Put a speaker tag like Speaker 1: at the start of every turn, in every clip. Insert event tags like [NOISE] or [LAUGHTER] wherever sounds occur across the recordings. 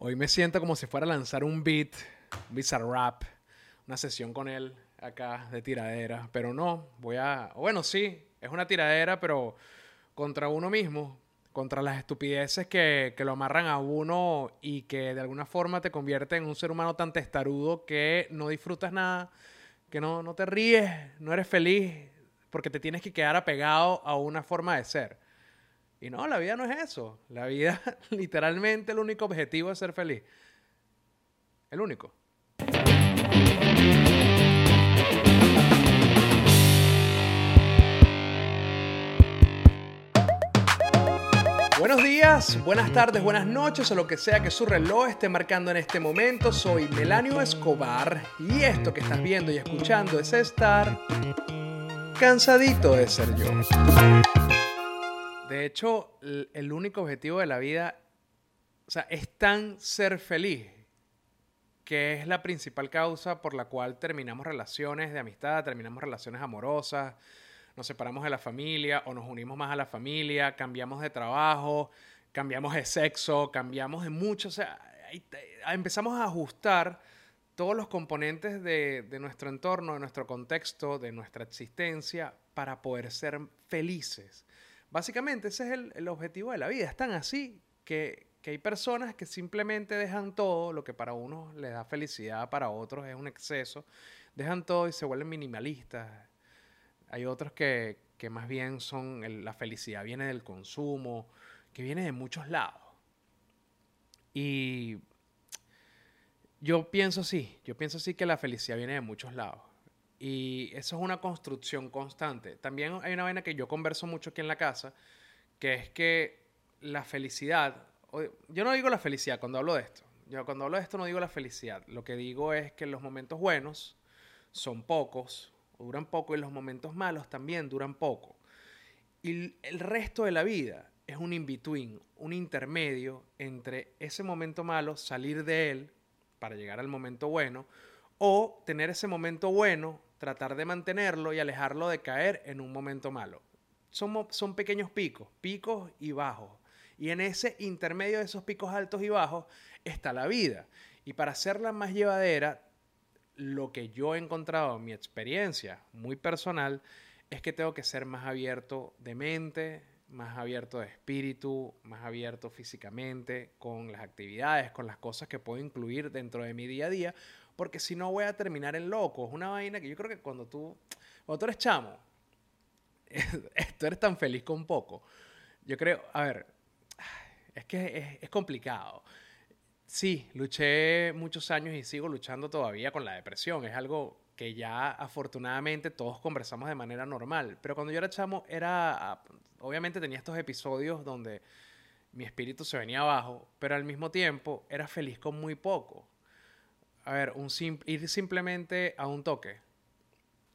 Speaker 1: Hoy me siento como si fuera a lanzar un beat, un rap, una sesión con él acá de tiradera, pero no, voy a, bueno, sí, es una tiradera, pero contra uno mismo, contra las estupideces que, que, lo amarran a uno y que de alguna forma te convierten en un ser humano tan testarudo que no disfrutas nada, que no, no te ríes, no eres feliz, porque te tienes que quedar apegado a una forma de ser. Y no, la vida no es eso. La vida, [LAUGHS] literalmente, el único objetivo es ser feliz. El único. Buenos días, buenas tardes, buenas noches o lo que sea que su reloj esté marcando en este momento. Soy Melanio Escobar y esto que estás viendo y escuchando es estar cansadito de ser yo. De hecho, el único objetivo de la vida, o sea, es tan ser feliz, que es la principal causa por la cual terminamos relaciones de amistad, terminamos relaciones amorosas, nos separamos de la familia o nos unimos más a la familia, cambiamos de trabajo, cambiamos de sexo, cambiamos de mucho, o sea, empezamos a ajustar todos los componentes de, de, nuestro entorno, de nuestro contexto, de nuestra existencia, para poder ser felices. Básicamente ese es el, el objetivo de la vida. Es tan así que, que, hay personas que simplemente dejan todo, lo que para unos les da felicidad, para otros es un exceso, dejan todo y se vuelven minimalistas. Hay otros que, que más bien son, la felicidad viene del consumo, que viene de muchos lados. Y yo pienso sí, yo pienso sí que la felicidad viene de muchos lados. Y eso es una construcción constante. También hay una vaina que yo converso mucho aquí en la casa, que es que la felicidad, yo no digo la felicidad cuando hablo de esto, yo cuando hablo de esto no digo la felicidad, lo que digo es que los momentos buenos son pocos, duran poco, y los momentos malos también duran poco. Y el resto de la vida es un in-between, un intermedio entre ese momento malo, salir de él para llegar al momento bueno, o tener ese momento bueno, tratar de mantenerlo y alejarlo de caer en un momento malo. Son, pequeños picos, picos y bajos. Y en ese intermedio de esos picos altos y bajos está la vida. Y para hacerla más llevadera, lo que yo he encontrado en mi experiencia muy personal es que tengo que ser más abierto de mente, más abierto de espíritu, más abierto físicamente, con las actividades, con las cosas que puedo incluir dentro de mi día a día, porque si no voy a terminar en loco. Es una vaina que yo creo que cuando tú, cuando tú eres chamo, [LAUGHS] tú eres tan feliz con poco. Yo creo, a ver, es que es, es complicado. Sí, luché muchos años y sigo luchando todavía con la depresión. Es algo que ya afortunadamente todos conversamos de manera normal. Pero cuando yo era chamo, era. Obviamente tenía estos episodios donde mi espíritu se venía abajo, pero al mismo tiempo era feliz con muy poco a ver, un ir simplemente a un toque,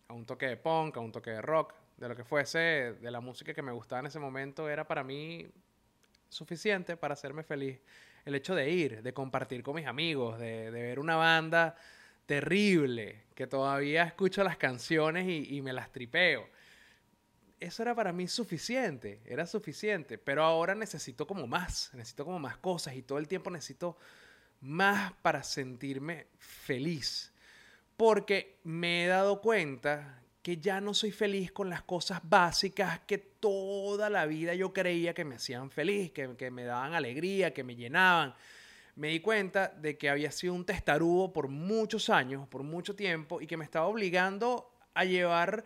Speaker 1: a un toque de punk, a un toque de rock, de lo que fuese, de la música que me gustaba en ese momento, era para mí suficiente para hacerme feliz. El hecho de ir, de compartir con mis amigos, de, ver una banda terrible, que todavía escucho las canciones y, y me las tripeo. Eso era para mí suficiente, era suficiente, pero ahora necesito como más, necesito como más cosas y todo el tiempo necesito más para sentirme feliz. Porque me he dado cuenta que ya no soy feliz con las cosas básicas que toda la vida yo creía que me hacían feliz, que, que me daban alegría, que me llenaban. Me di cuenta de que había sido un testarudo por muchos años, por mucho tiempo, y que me estaba obligando a llevar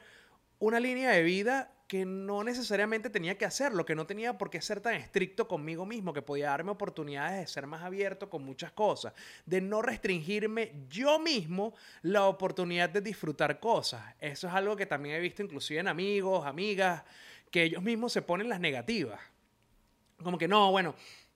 Speaker 1: una línea de vida que no necesariamente tenía que hacerlo, que no tenía por qué ser tan estricto conmigo mismo, que podía darme oportunidades de ser más abierto con muchas cosas, de no restringirme yo mismo la oportunidad de disfrutar cosas. Eso es algo que también he visto inclusive en amigos, amigas, que ellos mismos se ponen las negativas. Como que no, bueno,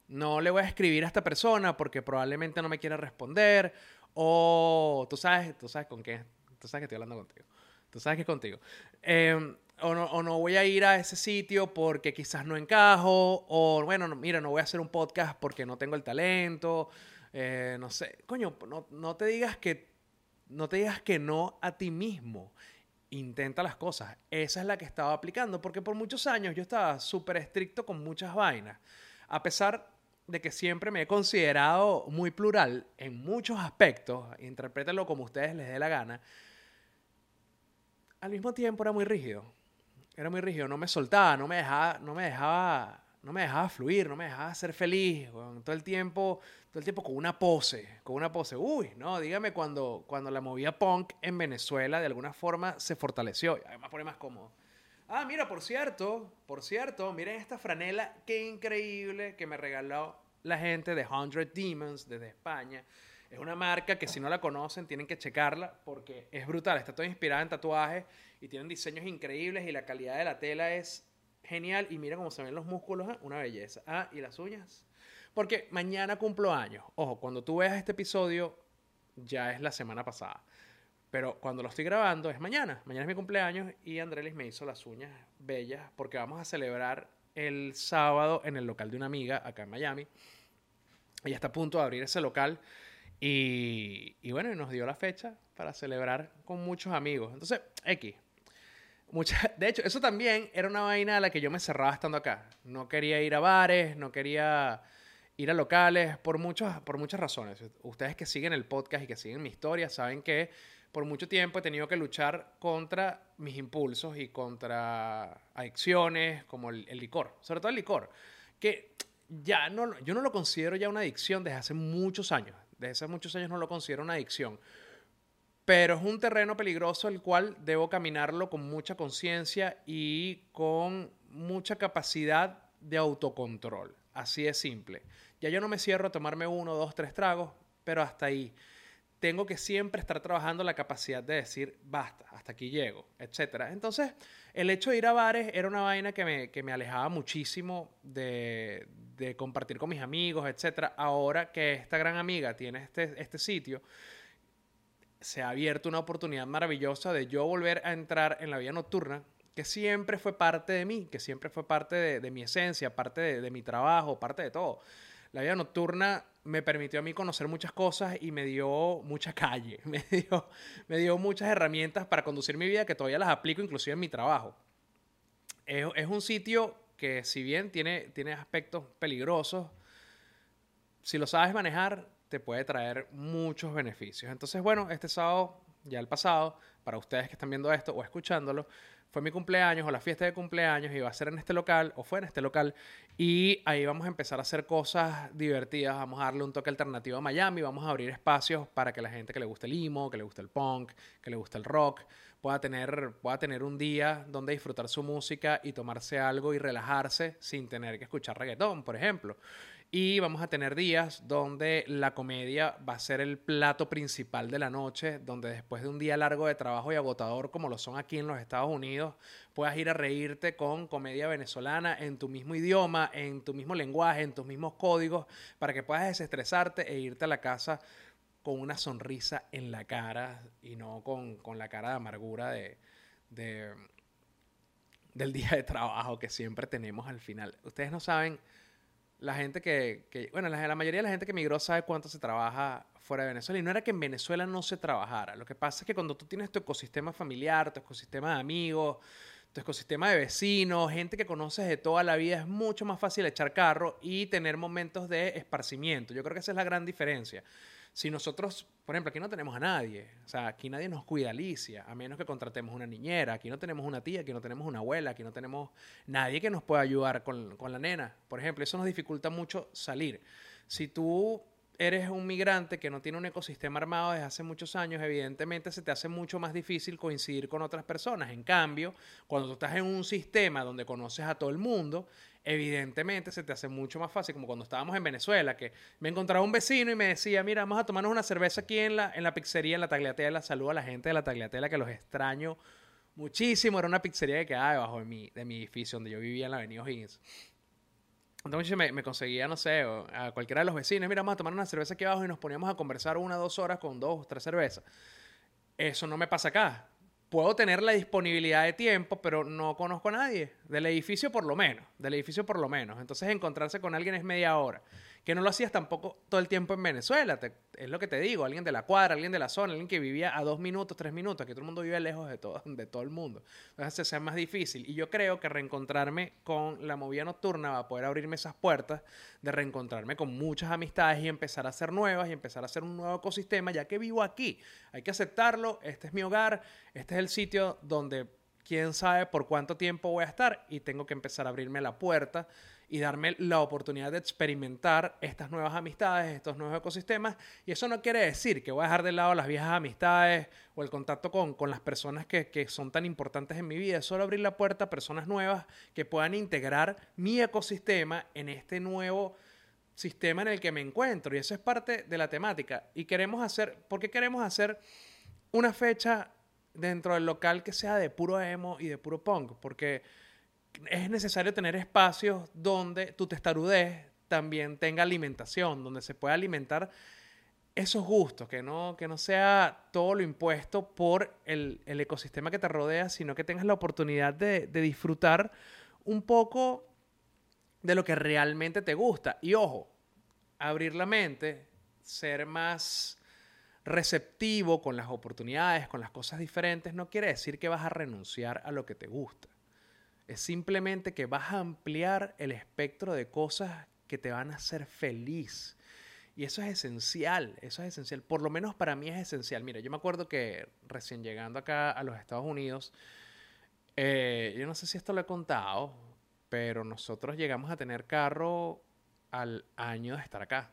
Speaker 1: no le voy a escribir a esta persona porque probablemente no me quiera responder o tú sabes, tú sabes con qué, tú sabes que estoy hablando contigo. Tú sabes que es contigo. Eh, o no, voy a ir a ese sitio porque quizás no encajo, o bueno, mira, no voy a hacer un podcast porque no tengo el talento, eh, no sé, coño, no, no, te digas que, no te digas que no a ti mismo, intenta las cosas, esa es la que estaba aplicando, porque por muchos años yo estaba súper estricto con muchas vainas, a pesar de que siempre me he considerado muy plural en muchos aspectos, interprétenlo como ustedes les dé la gana, al mismo tiempo era muy rígido. Era muy rígido, no me soltaba, no me dejaba, no me dejaba, no me dejaba fluir, no me dejaba ser feliz, todo el tiempo, todo el tiempo con una pose, con una pose. Uy, no, dígame cuando, cuando la movía punk en Venezuela de alguna forma se fortaleció, además pone más cómodo. Ah, mira, por cierto, por cierto, miren esta franela, qué increíble que me regaló la gente de Hundred Demons desde España. Es una marca que si no la conocen tienen que checarla porque es brutal. Está toda inspirada en tatuajes y tienen diseños increíbles y la calidad de la tela es genial. Y mira cómo se ven los músculos, ¿eh? una belleza. Ah, y las uñas. Porque mañana cumplo años. Ojo, cuando tú veas este episodio ya es la semana pasada. Pero cuando lo estoy grabando es mañana. Mañana es mi cumpleaños y Andrés me hizo las uñas bellas porque vamos a celebrar el sábado en el local de una amiga acá en Miami. Ella está a punto de abrir ese local y, y bueno, nos dio la fecha para celebrar con muchos amigos. Entonces, X. Mucha, [LAUGHS] de hecho, eso también era una vaina a la que yo me cerraba estando acá. No quería ir a bares, no quería ir a locales, por, muchos, por muchas razones. Ustedes que siguen el podcast y que siguen mi historia saben que por mucho tiempo he tenido que luchar contra mis impulsos y contra adicciones como el, licor, sobre todo el licor, que ya no, yo no lo considero ya una adicción desde hace muchos años, desde hace muchos años no lo considero una adicción, pero es un terreno peligroso el cual debo caminarlo con mucha conciencia y con mucha capacidad de autocontrol, así de simple. Ya yo no me cierro a tomarme uno, dos, tres tragos, pero hasta ahí tengo que siempre estar trabajando la capacidad de decir, basta, hasta aquí llego, etc. Entonces, el hecho de ir a bares era una vaina que me, que me alejaba muchísimo de, de, compartir con mis amigos, etc. Ahora que esta gran amiga tiene este, este sitio, se ha abierto una oportunidad maravillosa de yo volver a entrar en la vida nocturna, que siempre fue parte de mí, que siempre fue parte de, de mi esencia, parte de, de mi trabajo, parte de todo. La vida nocturna me permitió a mí conocer muchas cosas y me dio mucha calle, [LAUGHS] me dio, muchas herramientas para conducir mi vida que todavía las aplico inclusive en mi trabajo. Es, es un sitio que si bien tiene, tiene aspectos peligrosos, si lo sabes manejar, te puede traer muchos beneficios. Entonces, bueno, este sábado, ya el pasado, para ustedes que están viendo esto o escuchándolo, fue mi cumpleaños o la fiesta de cumpleaños, iba a ser en este local o fue en este local y ahí vamos a empezar a hacer cosas divertidas, vamos a darle un toque alternativo a Miami, vamos a abrir espacios para que la gente que le guste el emo, que le guste el punk, que le guste el rock, pueda tener, pueda tener un día donde disfrutar su música y tomarse algo y relajarse sin tener que escuchar reggaetón, por ejemplo. Y vamos a tener días donde la comedia va a ser el plato principal de la noche, donde después de un día largo de trabajo y agotador como lo son aquí en los Estados Unidos, puedas ir a reírte con comedia venezolana en tu mismo idioma, en tu mismo lenguaje, en tus mismos códigos, para que puedas desestresarte e irte a la casa con una sonrisa en la cara y no con, la cara de amargura de, del día de trabajo que siempre tenemos al final. Ustedes no saben la gente que, que bueno, la, la, mayoría de la gente que migró sabe cuánto se trabaja fuera de Venezuela. Y no era que en Venezuela no se trabajara. Lo que pasa es que cuando tú tienes tu ecosistema familiar, tu ecosistema de amigos, tu ecosistema de vecinos, gente que conoces de toda la vida, es mucho más fácil echar carro y tener momentos de esparcimiento. Yo creo que esa es la gran diferencia. Si nosotros, por ejemplo, aquí no tenemos a nadie, o sea, aquí nadie nos cuida Alicia, a menos que contratemos una niñera, aquí no tenemos una tía, aquí no tenemos una abuela, aquí no tenemos nadie que nos pueda ayudar con, con la nena, por ejemplo, eso nos dificulta mucho salir. Si tú eres un migrante que no tiene un ecosistema armado desde hace muchos años, evidentemente se te hace mucho más difícil coincidir con otras personas. En cambio, cuando tú estás en un sistema donde conoces a todo el mundo, evidentemente se te hace mucho más fácil, como cuando estábamos en Venezuela, que me encontraba un vecino y me decía, mira, vamos a tomarnos una cerveza aquí en la, en la pizzería, en la Tagliatella, saludo a la gente de la Tagliatella que los extraño muchísimo, era una pizzería que quedaba debajo de mi, de mi edificio donde yo vivía en la avenida O'Higgins. Entonces me, conseguía, no sé, a cualquiera de los vecinos, mira, vamos a tomar una cerveza aquí abajo y nos poníamos a conversar una dos horas con dos o tres cervezas. Eso no me pasa acá puedo tener la disponibilidad de tiempo, pero no conozco a nadie. Del edificio por lo menos, del edificio por lo menos. Entonces encontrarse con alguien es media hora. Que no lo hacías tampoco todo el tiempo en Venezuela. es lo que te digo, alguien de la cuadra, alguien de la zona, alguien que vivía a dos minutos, tres minutos, que todo el mundo vive lejos de todo, de todo el mundo. Entonces se hace más difícil. Y yo creo que reencontrarme con la movida nocturna va a poder abrirme esas puertas de reencontrarme con muchas amistades y empezar a hacer nuevas y empezar a hacer un nuevo ecosistema, ya que vivo aquí. Hay que aceptarlo, este es mi hogar, este es el sitio donde quién sabe por cuánto tiempo voy a estar y tengo que empezar a abrirme la puerta y darme la oportunidad de experimentar estas nuevas amistades, estos nuevos ecosistemas. Y eso no quiere decir que voy a dejar de lado las viejas amistades o el contacto con, con las personas que, que, son tan importantes en mi vida. Es solo abrir la puerta a personas nuevas que puedan integrar mi ecosistema en este nuevo sistema en el que me encuentro. Y eso es parte de la temática. Y queremos hacer, ¿por qué queremos hacer una fecha dentro del local que sea de puro emo y de puro punk, porque es necesario tener espacios donde tu testarudez también tenga alimentación, donde se pueda alimentar esos gustos, que no, que no sea todo lo impuesto por el, ecosistema que te rodea, sino que tengas la oportunidad de, de disfrutar un poco de lo que realmente te gusta. Y ojo, abrir la mente, ser más receptivo con las oportunidades, con las cosas diferentes, no quiere decir que vas a renunciar a lo que te gusta. Es simplemente que vas a ampliar el espectro de cosas que te van a hacer feliz. Y eso es esencial, eso es esencial. Por lo menos para mí es esencial. Mira, yo me acuerdo que recién llegando acá a los Estados Unidos, eh, yo no sé si esto lo he contado, pero nosotros llegamos a tener carro al año de estar acá.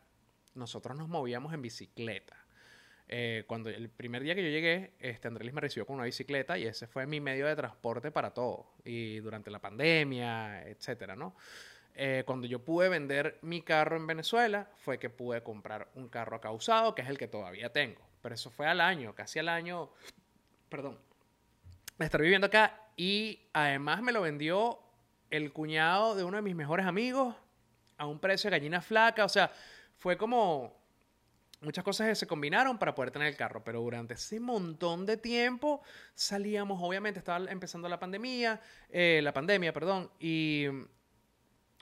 Speaker 1: Nosotros nos movíamos en bicicleta. Eh, cuando el primer día que yo llegué, este Andrés me recibió con una bicicleta y ese fue mi medio de transporte para todo. Y durante la pandemia, etcétera, ¿no? Eh, cuando yo pude vender mi carro en Venezuela, fue que pude comprar un carro acá usado, que es el que todavía tengo. Pero eso fue al año, casi al año, perdón, de estar viviendo acá. Y además me lo vendió el cuñado de uno de mis mejores amigos a un precio de gallina flaca. O sea, fue como muchas cosas se combinaron para poder tener el carro, pero durante ese montón de tiempo salíamos, obviamente estaba empezando la pandemia, eh, la pandemia, perdón, y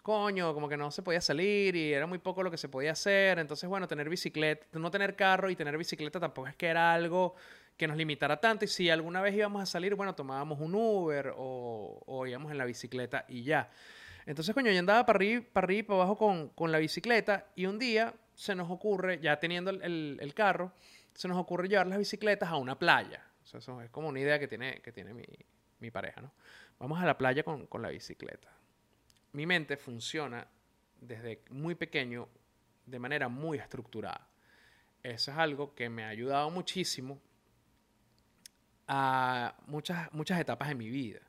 Speaker 1: coño, como que no se podía salir y era muy poco lo que se podía hacer, entonces bueno, tener bicicleta, no tener carro y tener bicicleta tampoco es que era algo que nos limitara tanto y si alguna vez íbamos a salir, bueno, tomábamos un Uber o, íbamos en la bicicleta y ya. Entonces, coño, yo andaba para arriba, para para abajo con, con la bicicleta y un día se nos ocurre, ya teniendo el, el, carro, se nos ocurre llevar las bicicletas a una playa. Eso es como una idea que tiene, que tiene mi, mi pareja, ¿no? Vamos a la playa con, con la bicicleta. Mi mente funciona desde muy pequeño de manera muy estructurada. Eso es algo que me ha ayudado muchísimo a muchas, muchas etapas de mi vida.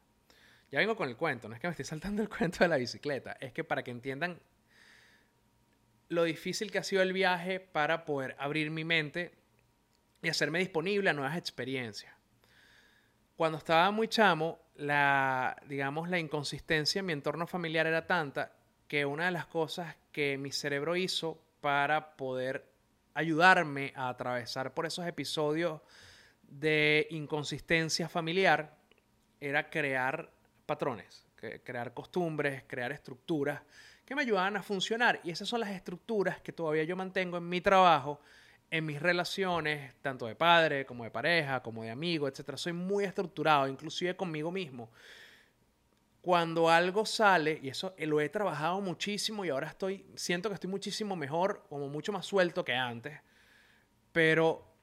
Speaker 1: Ya vengo con el cuento, no es que me esté saltando el [LAUGHS] cuento de la bicicleta, es que para que entiendan lo difícil que ha sido el viaje para poder abrir mi mente y hacerme disponible a nuevas experiencias. Cuando estaba muy chamo, la, digamos, la inconsistencia en mi entorno familiar era tanta que una de las cosas que mi cerebro hizo para poder ayudarme a atravesar por esos episodios de inconsistencia familiar era crear patrones, crear costumbres, crear estructuras que me ayudaban a funcionar. Y esas son las estructuras que todavía yo mantengo en mi trabajo, en mis relaciones, tanto de padre como de pareja, como de amigo, etc. Soy muy estructurado, inclusive conmigo mismo. Cuando algo sale, y eso lo he trabajado muchísimo y ahora estoy, siento que estoy muchísimo mejor, como mucho más suelto que antes, pero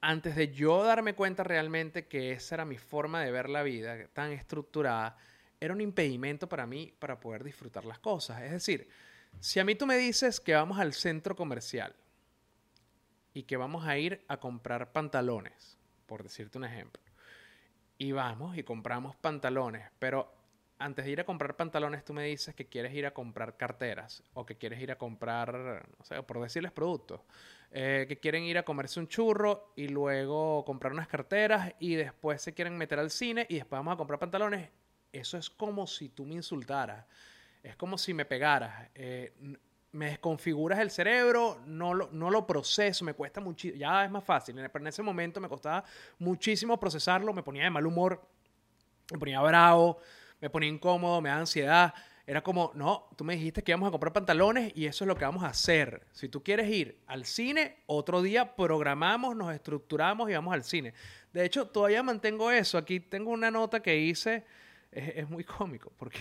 Speaker 1: antes de yo darme cuenta realmente que esa era mi forma de ver la vida, tan estructurada, era un impedimento para mí para poder disfrutar las cosas. Es decir, si a mí tú me dices que vamos al centro comercial y que vamos a ir a comprar pantalones, por decirte un ejemplo, y vamos y compramos pantalones, pero antes de ir a comprar pantalones tú me dices que quieres ir a comprar carteras o que quieres ir a comprar, no sé, por decirles productos, eh, que quieren ir a comerse un churro y luego comprar unas carteras y después se quieren meter al cine y después vamos a comprar pantalones eso es como si tú me insultaras, es como si me pegaras. Eh, me desconfiguras el cerebro, no lo, no lo proceso, me cuesta muchísimo, ya es más fácil, pero en ese momento me costaba muchísimo procesarlo, me ponía de mal humor, me ponía bravo, me ponía incómodo, me daba ansiedad Era como, no, tú me dijiste que íbamos a comprar pantalones y eso es lo que vamos a hacer. Si tú quieres ir al cine, otro día programamos, nos estructuramos y vamos al cine. De hecho, todavía mantengo eso. Aquí tengo una nota que hice, es, es muy cómico, porque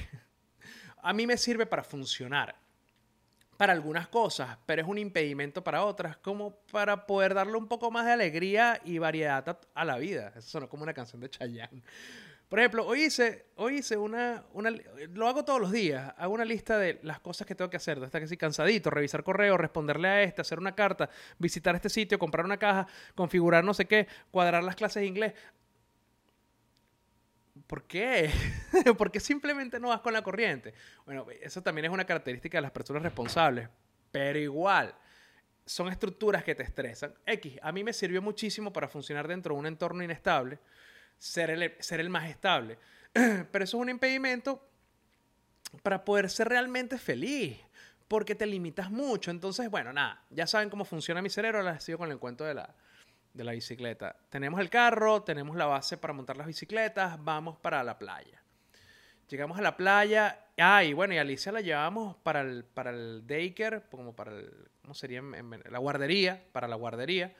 Speaker 1: [LAUGHS] a mí me sirve para funcionar para algunas cosas, pero es un impedimento para otras, como para poder darle un poco más de alegría y variedad a, la vida. Eso suena como una canción de Chayanne. Por ejemplo, hoy hice, hoy hice una, una, Lo hago todos los días. Hago una lista de las cosas que tengo que hacer. Hasta que sí, cansadito. Revisar correo, responderle a este, hacer una carta, visitar este sitio, comprar una caja, configurar no sé qué, cuadrar las clases de inglés. ¿Por qué? [LAUGHS] ¿Por qué simplemente no vas con la corriente? Bueno, eso también es una característica de las personas responsables, pero igual son estructuras que te estresan. X, a mí me sirvió muchísimo para funcionar dentro de un entorno inestable, ser el, ser el más estable, [CLEARS THROAT] pero eso es un impedimento para poder ser realmente feliz, porque te limitas mucho. Entonces, bueno, nada, ya saben cómo funciona mi cerebro, ahora sigo con el cuento de la, de la bicicleta. Tenemos el carro, tenemos la base para montar las bicicletas, vamos para la playa. Llegamos a la playa, ah, y bueno, y Alicia la llevamos para el, para el daycare, como para el, ¿cómo sería? la guardería, para la guardería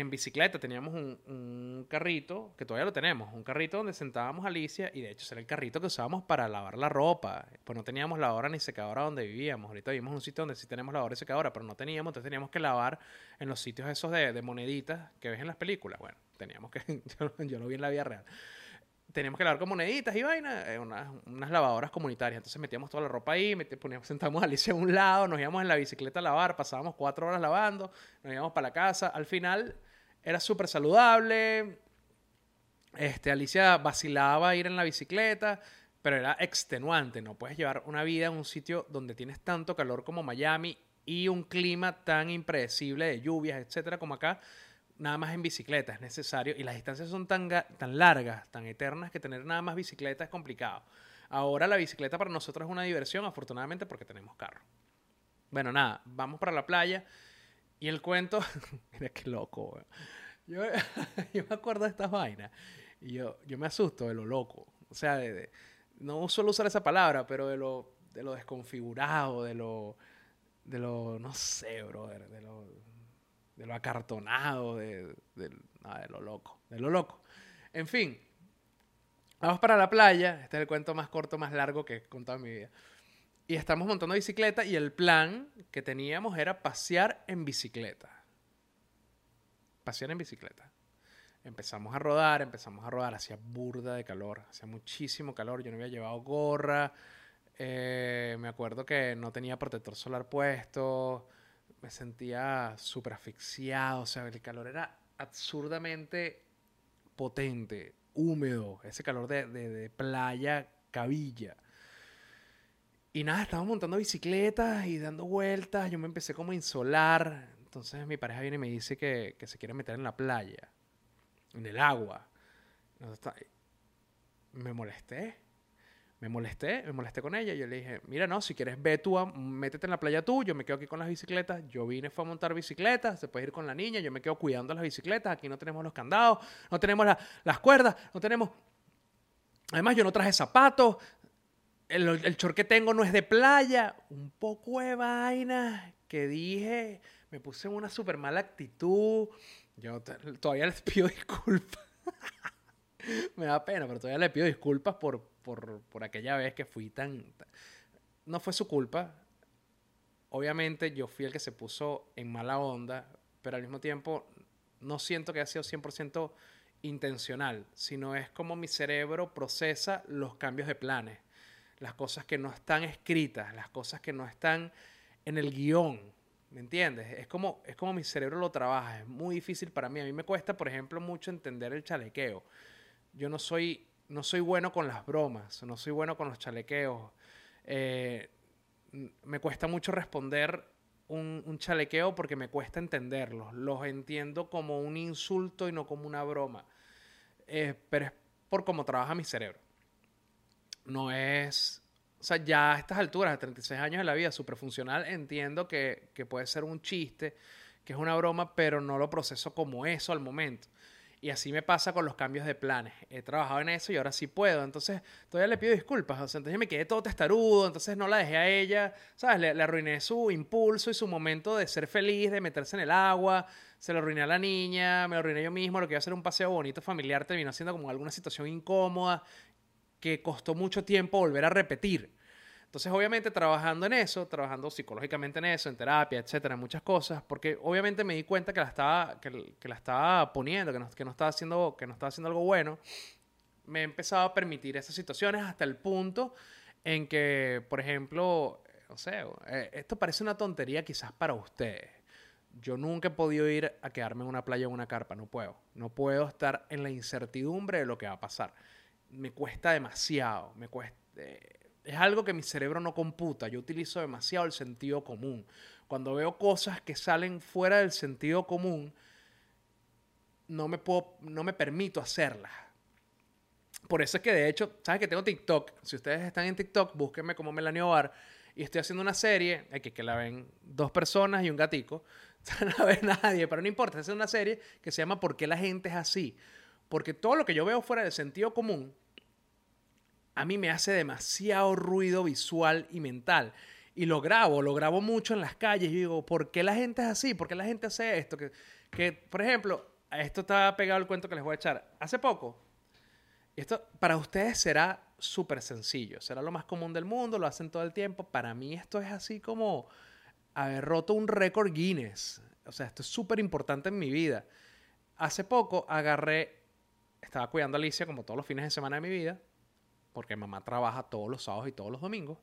Speaker 1: en bicicleta teníamos un, carrito, que todavía lo tenemos, un carrito donde sentábamos a Alicia y de hecho era el carrito que usábamos para lavar la ropa. Pues no teníamos lavadora ni secadora donde vivíamos. Ahorita vivimos en un sitio donde sí tenemos lavadora y secadora, pero no teníamos, entonces teníamos que lavar en los sitios esos de, moneditas que ves en las películas. Bueno, teníamos que, [LAUGHS] yo, lo vi en la vida real. Teníamos que lavar con moneditas y vaina, eh, unas, lavadoras comunitarias. Entonces metíamos toda la ropa ahí, poníamos, sentábamos a Alicia a un lado, nos íbamos en la bicicleta a lavar, pasábamos cuatro horas lavando, nos íbamos para la casa. Al final era súper saludable. Este, Alicia vacilaba ir en la bicicleta, pero era extenuante. No puedes llevar una vida en un sitio donde tienes tanto calor como Miami y un clima tan impredecible de lluvias, etcétera, como acá. Nada más en bicicleta es necesario. Y las distancias son tan, tan largas, tan eternas, que tener nada más bicicleta es complicado. Ahora la bicicleta para nosotros es una diversión, afortunadamente, porque tenemos carro. Bueno, nada, vamos para la playa. Y el cuento, [LAUGHS] mira qué loco, yo, [LAUGHS] yo, me acuerdo de estas vainas y yo, yo me asusto de lo loco. O sea, de, no suelo usar esa palabra, pero de lo, de lo desconfigurado, de lo, de lo, no sé, brother, de lo, de lo acartonado, de, de, de lo loco, de lo loco. En fin, vamos para la playa. Este es el cuento más corto, más largo que he contado en mi vida. Y estamos montando bicicleta y el plan que teníamos era pasear en bicicleta. Pasear en bicicleta. Empezamos a rodar, empezamos a rodar, hacía burda de calor, hacía muchísimo calor, yo no había llevado gorra, eh, me acuerdo que no tenía protector solar puesto, me sentía súper asfixiado, o sea, el calor era absurdamente potente, húmedo, ese calor de, de, playa cabilla. Y nada, estábamos montando bicicletas y dando vueltas. Yo me empecé como a insolar. Entonces mi pareja viene y me dice que, se quiere meter en la playa, en el agua. Me molesté. Me molesté, me molesté con ella. Yo le dije, mira, no, si quieres ve tú, métete en la playa tú, yo me quedo aquí con las bicicletas. Yo vine, fue a montar bicicletas, se puede ir con la niña, yo me quedo cuidando las bicicletas. Aquí no tenemos los candados, no tenemos las cuerdas, no tenemos... Además, yo no traje zapatos, el, el short que tengo no es de playa. Un poco de vaina que dije, me puse en una súper mala actitud. Yo todavía les pido [LAUGHS] disculpas. me da pena, pero todavía les pido disculpas por, por, por aquella vez que fui tan... No fue su culpa. Obviamente yo fui el que se puso en mala onda, pero al mismo tiempo no siento que haya sido 100% intencional, sino es como mi cerebro procesa los cambios de planes las cosas que no están escritas, las cosas que no están en el guion. ¿Me entiendes? Es como, es como mi cerebro lo trabaja. Es muy difícil para mí. A mí me cuesta, por ejemplo, mucho entender el chalequeo. Yo no soy, no soy bueno con las bromas, no soy bueno con los chalequeos. Eh, me cuesta mucho responder un, chalequeo porque me cuesta entenderlos. Los entiendo como un insulto y no como una broma. Eh, pero es por cómo trabaja mi cerebro no es, o sea, ya a estas alturas, a 36 años de la vida, súper funcional, entiendo que, puede ser un chiste, que es una broma, pero no lo proceso como eso al momento. Y así me pasa con los cambios de planes. He trabajado en eso y ahora sí puedo. Entonces, todavía le pido disculpas. O sea, entonces me quedé todo testarudo, entonces no la dejé a ella, ¿sabes? Le, arruiné su impulso y su momento de ser feliz, de meterse en el agua. Se lo arruiné a la niña, me lo arruiné yo mismo. Lo que iba a ser un paseo bonito familiar terminó siendo como alguna situación incómoda que costó mucho tiempo volver a repetir. Entonces, obviamente, trabajando en eso, trabajando psicológicamente en eso, en terapia, etcétera, muchas cosas, porque obviamente me di cuenta que la estaba, que, la estaba poniendo, que no, que, no estaba haciendo, que no estaba haciendo algo bueno, me he empezado a permitir esas situaciones hasta el punto en que, por ejemplo, no sé, eh, esto parece una tontería quizás para ustedes. Yo nunca he podido ir a quedarme en una playa o en una carpa, no puedo. No puedo estar en la incertidumbre de lo que va a pasar. Me cuesta demasiado, me cuesta... Eh, es algo que mi cerebro no computa. Yo utilizo demasiado el sentido común. Cuando veo cosas que salen fuera del sentido común, no me, puedo, no me permito hacerlas. Por eso es que de hecho, ¿sabes que tengo TikTok? Si ustedes están en TikTok, búsquenme como Melanio Bar. Y estoy haciendo una serie, aquí que la ven dos personas y un gatico. [LAUGHS] no la ve nadie, pero no importa. Es una serie que se llama ¿Por qué la gente es así? Porque todo lo que yo veo fuera del sentido común a mí me hace demasiado ruido visual y mental. Y lo grabo, lo grabo mucho en las calles. Y digo, ¿por qué la gente es así? ¿Por qué la gente hace esto? Que, que por ejemplo, esto está pegado el cuento que les voy a echar. Hace poco, esto para ustedes será súper sencillo, será lo más común del mundo, lo hacen todo el tiempo. Para mí esto es así como haber roto un récord Guinness. O sea, esto es súper importante en mi vida. Hace poco agarré, estaba cuidando a Alicia como todos los fines de semana de mi vida, porque mamá trabaja todos los sábados y todos los domingos.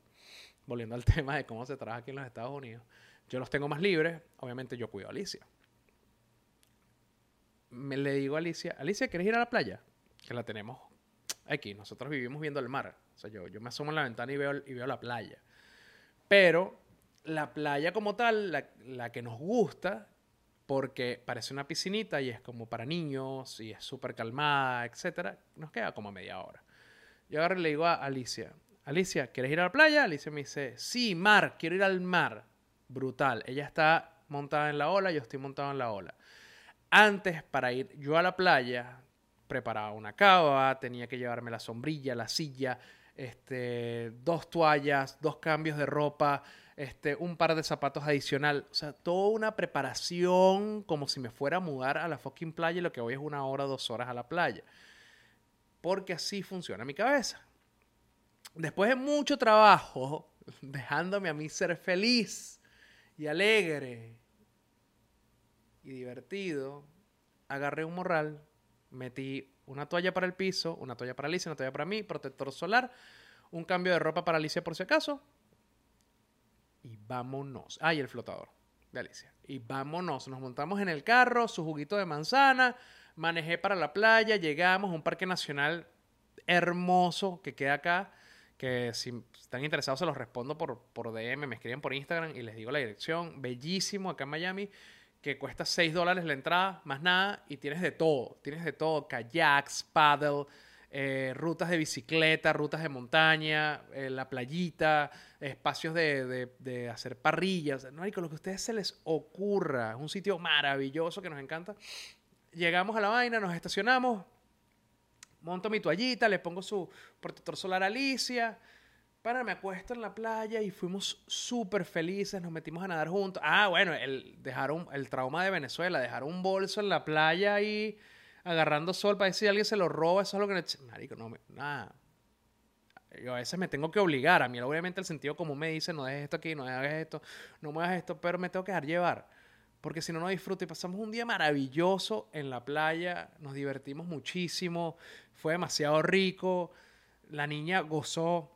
Speaker 1: Volviendo al [LAUGHS] tema de cómo se trabaja aquí en los Estados Unidos. Yo los tengo más libres, obviamente yo cuido a Alicia. Me le digo a Alicia, Alicia, ¿quieres ir a la playa? Que la tenemos aquí, nosotros vivimos viendo el mar. O sea, yo, yo me asomo en la ventana y veo, y veo la playa. Pero la playa como tal, la, la que nos gusta, porque parece una piscinita y es como para niños y es súper calmada, etcétera, nos queda como media hora. Yo ahora le digo a Alicia, Alicia, ¿quieres ir a la playa? Alicia me dice, sí, mar, quiero ir al mar. Brutal. Ella está montada en la ola, yo estoy montado en la ola. Antes, para ir yo a la playa, preparaba una cava, tenía que llevarme la sombrilla, la silla, este, dos toallas, dos cambios de ropa, este, un par de zapatos adicional. O sea, toda una preparación como si me fuera a mudar a la fucking playa y lo que voy es una hora, dos horas a la playa porque así funciona mi cabeza. Después de mucho trabajo, [LAUGHS] dejándome a mí ser feliz y alegre y divertido, agarré un morral, metí una toalla para el piso, una toalla para Alicia, una toalla para mí, protector solar, un cambio de ropa para Alicia por si acaso, y vámonos. Ah, el flotador de Alicia. Y vámonos, nos montamos en el carro, su juguito de manzana, manejé para la playa, llegamos a un parque nacional hermoso que queda acá, que si están interesados se los respondo por, por DM, me escriben por Instagram y les digo la dirección, bellísimo acá en Miami, que cuesta 6 dólares la entrada, más nada, y tienes de todo, tienes de todo, kayaks, paddle, eh, rutas de bicicleta, rutas de montaña, eh, la playita, espacios de, de, hacer parrillas, no hay con lo que a ustedes se les ocurra, un sitio maravilloso que nos encanta llegamos a la vaina, nos estacionamos, monto mi toallita, le pongo su protector solar a Alicia. Para, me acuesto en la playa y fuimos súper felices, nos metimos a nadar juntos. Ah, bueno, el, dejaron, el trauma de Venezuela, dejar un bolso en la playa ahí agarrando sol para decir si alguien se lo roba, eso es lo que... Marico, no, nada. Yo a veces me tengo que obligar. A mí, obviamente, el sentido común me dice, no dejes esto aquí, no hagas esto, no muevas esto, pero me tengo que dejar llevar porque si no, no disfruto. Y pasamos un día maravilloso en la playa, nos divertimos muchísimo, fue demasiado rico, la niña gozó,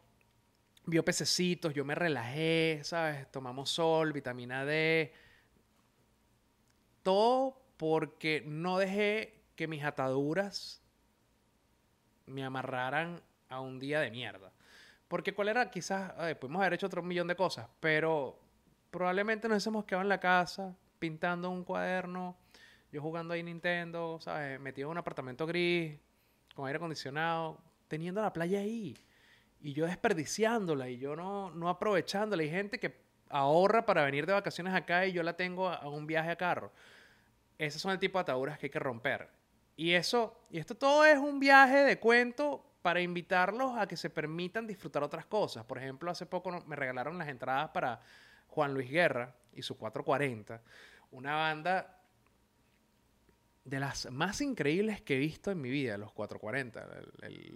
Speaker 1: vio pececitos, yo me relajé, ¿sabes? Tomamos sol, vitamina D, todo porque no dejé que mis ataduras me amarraran a un día de mierda. Porque cuál era, quizás, pudimos haber hecho otro millón de cosas, pero probablemente nos hemos quedado en la casa, pintando un cuaderno, yo jugando ahí Nintendo, ¿sabes? Metido en un apartamento gris, con aire acondicionado, teniendo la playa ahí. Y yo desperdiciándola y yo no, no aprovechándola. Hay gente que ahorra para venir de vacaciones acá y yo la tengo a, un viaje a carro. Esos son el tipo de ataduras que hay que romper. Y eso, y esto todo es un viaje de cuento para invitarlos a que se permitan disfrutar otras cosas. Por ejemplo, hace poco me regalaron las entradas para Juan Luis Guerra y su 440, una banda de las más increíbles que he visto en mi vida, los 440,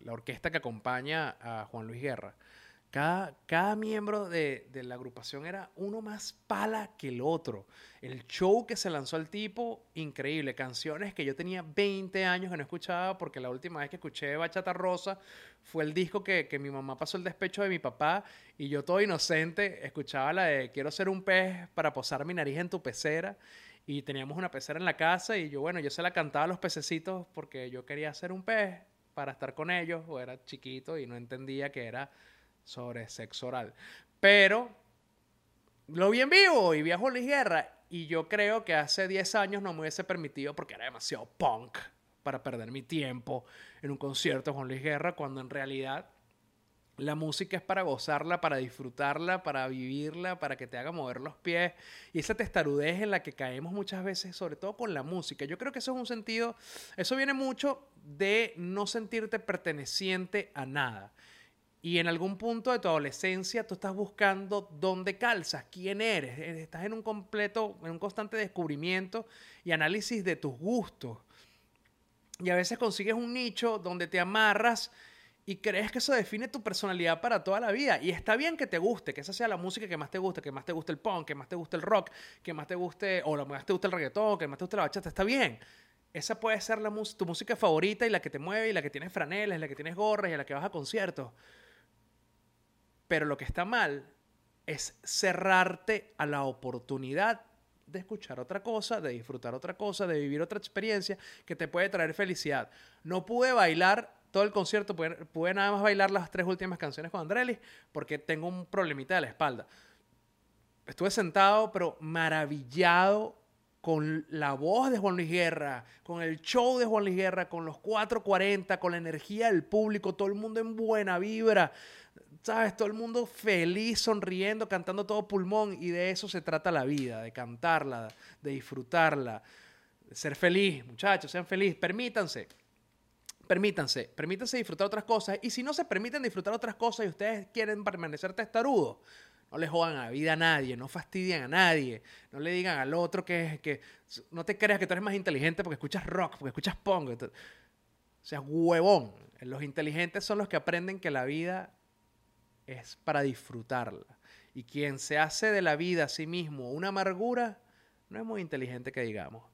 Speaker 1: la orquesta que acompaña a Juan Luis Guerra. Cada, cada miembro de, de, la agrupación era uno más pala que el otro. El show que se lanzó el tipo, increíble. Canciones que yo tenía 20 años que no escuchaba porque la última vez que escuché Bachata Rosa fue el disco que, que mi mamá pasó el despecho de mi papá y yo todo inocente escuchaba la de Quiero ser un pez para posar mi nariz en tu pecera y teníamos una pecera en la casa y yo, bueno, yo se la cantaba a los pececitos porque yo quería ser un pez para estar con ellos o era chiquito y no entendía que era sobre sexo oral. Pero lo vi en vivo y vi a Juan Guerra y yo creo que hace 10 años no me hubiese permitido porque era demasiado punk para perder mi tiempo en un concierto Juan Luis Guerra cuando en realidad la música es para gozarla, para disfrutarla, para vivirla, para que te haga mover los pies. Y esa testarudez en la que caemos muchas veces, sobre todo con la música. Yo creo que eso es un sentido, eso viene mucho de no sentirte perteneciente a nada. Y en algún punto de tu adolescencia tú estás buscando dónde calzas, quién eres. Eh, estás en un completo, en un constante descubrimiento y análisis de tus gustos. Y a veces consigues un nicho donde te amarras y crees que eso define tu personalidad para toda la vida. Y está bien que te guste, que esa sea la música que más te guste, que más te guste el punk, que más te guste el rock, que más te guste, o más te guste el reggaetón, que más te guste la bachata. Está bien. Esa puede ser la tu música favorita y la que te mueve y la que tienes franelas, y la que tienes gorras y la que vas a conciertos. Pero lo que está mal es cerrarte a la oportunidad de escuchar otra cosa, de disfrutar otra cosa, de vivir otra experiencia que te puede traer felicidad. No pude bailar todo el concierto, pude, nada más bailar las tres últimas canciones con Andrelis porque tengo un problemita de la espalda. Estuve sentado, pero maravillado con la voz de Juan Luis Guerra, con el show de Juan Luis Guerra, con los 440, con la energía del público, todo el mundo en buena vibra. ¿Sabes? Todo el mundo feliz, sonriendo, cantando todo pulmón. Y de eso se trata la vida, de cantarla, de disfrutarla, de ser feliz. Muchachos, sean felices, permítanse. Permítanse, permítanse disfrutar otras cosas. Y si no se permiten disfrutar otras cosas y ustedes quieren permanecer testarudos, no le jodan a la vida a nadie, no fastidien a nadie, no le digan al otro que, que no te creas que tú eres más inteligente porque escuchas rock, porque escuchas punk. O sea, huevón. Los inteligentes son los que aprenden que la vida es para disfrutarla. Y quien se hace de la vida a sí mismo una amargura, no es muy inteligente que digamos.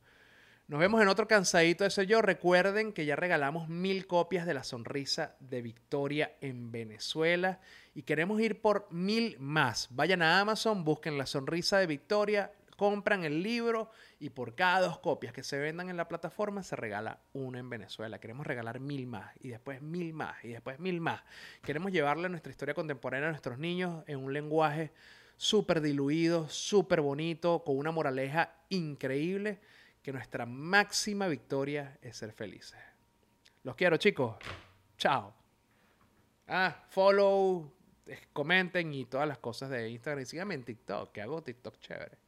Speaker 1: Nos vemos en otro cansadito de ser yo. Recuerden que ya regalamos mil copias de la sonrisa de Victoria en Venezuela y queremos ir por mil más. Vayan a Amazon, busquen la sonrisa de Victoria, compran el libro y por cada dos copias que se vendan en la plataforma se regala una en Venezuela. Queremos regalar mil más y después mil más y después mil más. Queremos llevarle nuestra historia contemporánea a nuestros niños en un lenguaje súper diluido, súper bonito, con una moraleja increíble, que nuestra máxima victoria es ser felices. Los quiero chicos. Chao. Ah, follow, comenten y todas las cosas de Instagram. Síganme en TikTok, que hago TikTok chévere.